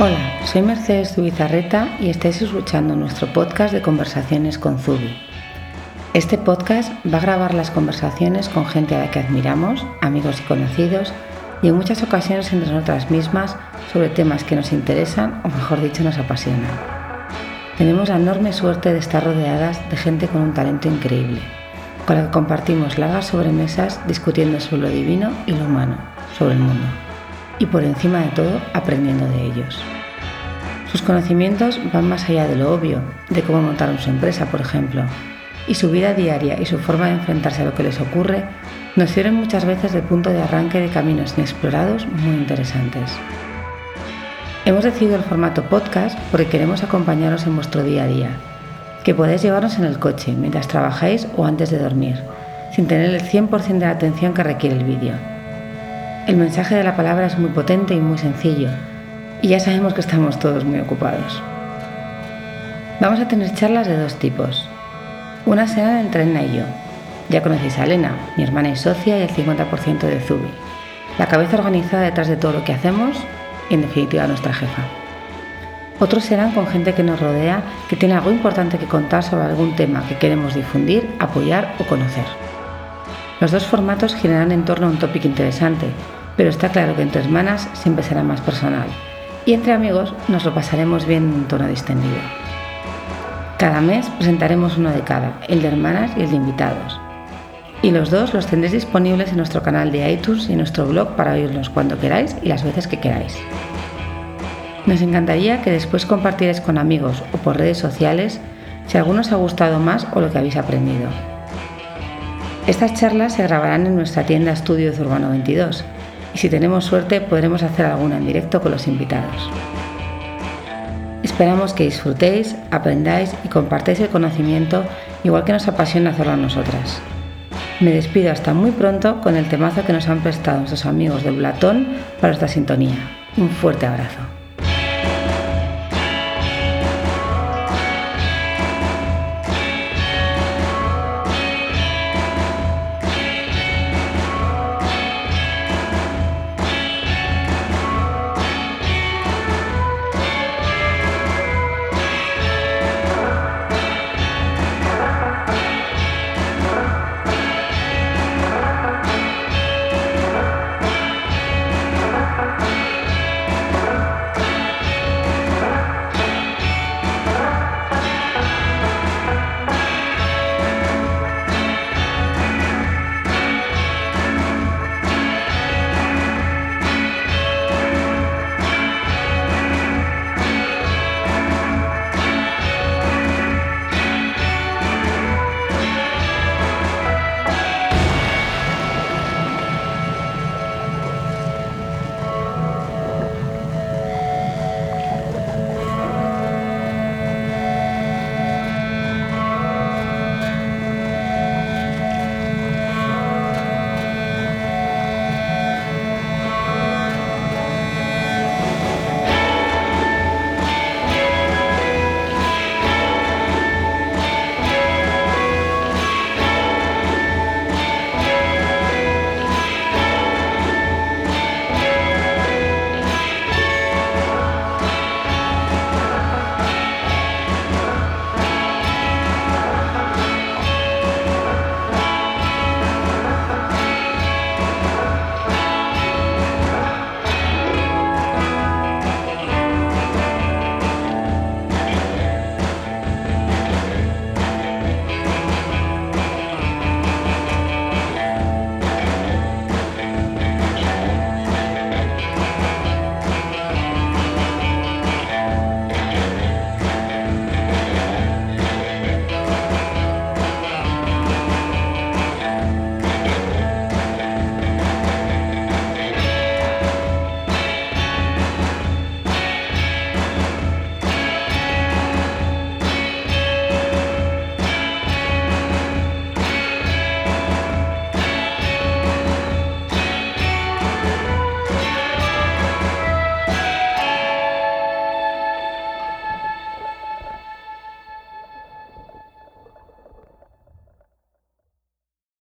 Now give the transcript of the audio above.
Hola, soy Mercedes Zubizarreta y estáis escuchando nuestro podcast de conversaciones con Zubi. Este podcast va a grabar las conversaciones con gente a la que admiramos, amigos y conocidos, y en muchas ocasiones entre nosotras mismas sobre temas que nos interesan o mejor dicho nos apasionan. Tenemos la enorme suerte de estar rodeadas de gente con un talento increíble, con la que compartimos largas sobremesas discutiendo sobre lo divino y lo humano, sobre el mundo y por encima de todo aprendiendo de ellos. Sus conocimientos van más allá de lo obvio, de cómo montar su empresa, por ejemplo, y su vida diaria y su forma de enfrentarse a lo que les ocurre nos sirven muchas veces de punto de arranque de caminos inexplorados muy interesantes. Hemos decidido el formato podcast porque queremos acompañaros en vuestro día a día, que podáis llevarnos en el coche mientras trabajáis o antes de dormir, sin tener el 100% de la atención que requiere el vídeo el mensaje de la palabra es muy potente y muy sencillo, y ya sabemos que estamos todos muy ocupados. Vamos a tener charlas de dos tipos. Una será entre Elena y yo. Ya conocéis a Elena, mi hermana y socia y el 50% de Zubi, la cabeza organizada detrás de todo lo que hacemos y en definitiva nuestra jefa. Otros serán con gente que nos rodea, que tiene algo importante que contar sobre algún tema que queremos difundir, apoyar o conocer. Los dos formatos girarán en torno a un tópico interesante, pero está claro que entre hermanas siempre será más personal y entre amigos nos lo pasaremos bien en un tono distendido. Cada mes presentaremos uno de cada, el de hermanas y el de invitados. Y los dos los tendréis disponibles en nuestro canal de iTunes y en nuestro blog para oírlos cuando queráis y las veces que queráis. Nos encantaría que después compartierais con amigos o por redes sociales si alguno os ha gustado más o lo que habéis aprendido. Estas charlas se grabarán en nuestra tienda Estudios Urbano 22 si tenemos suerte podremos hacer alguna en directo con los invitados. Esperamos que disfrutéis, aprendáis y compartáis el conocimiento igual que nos apasiona hacerlo a nosotras. Me despido hasta muy pronto con el temazo que nos han prestado nuestros amigos del Blatón para esta sintonía. Un fuerte abrazo.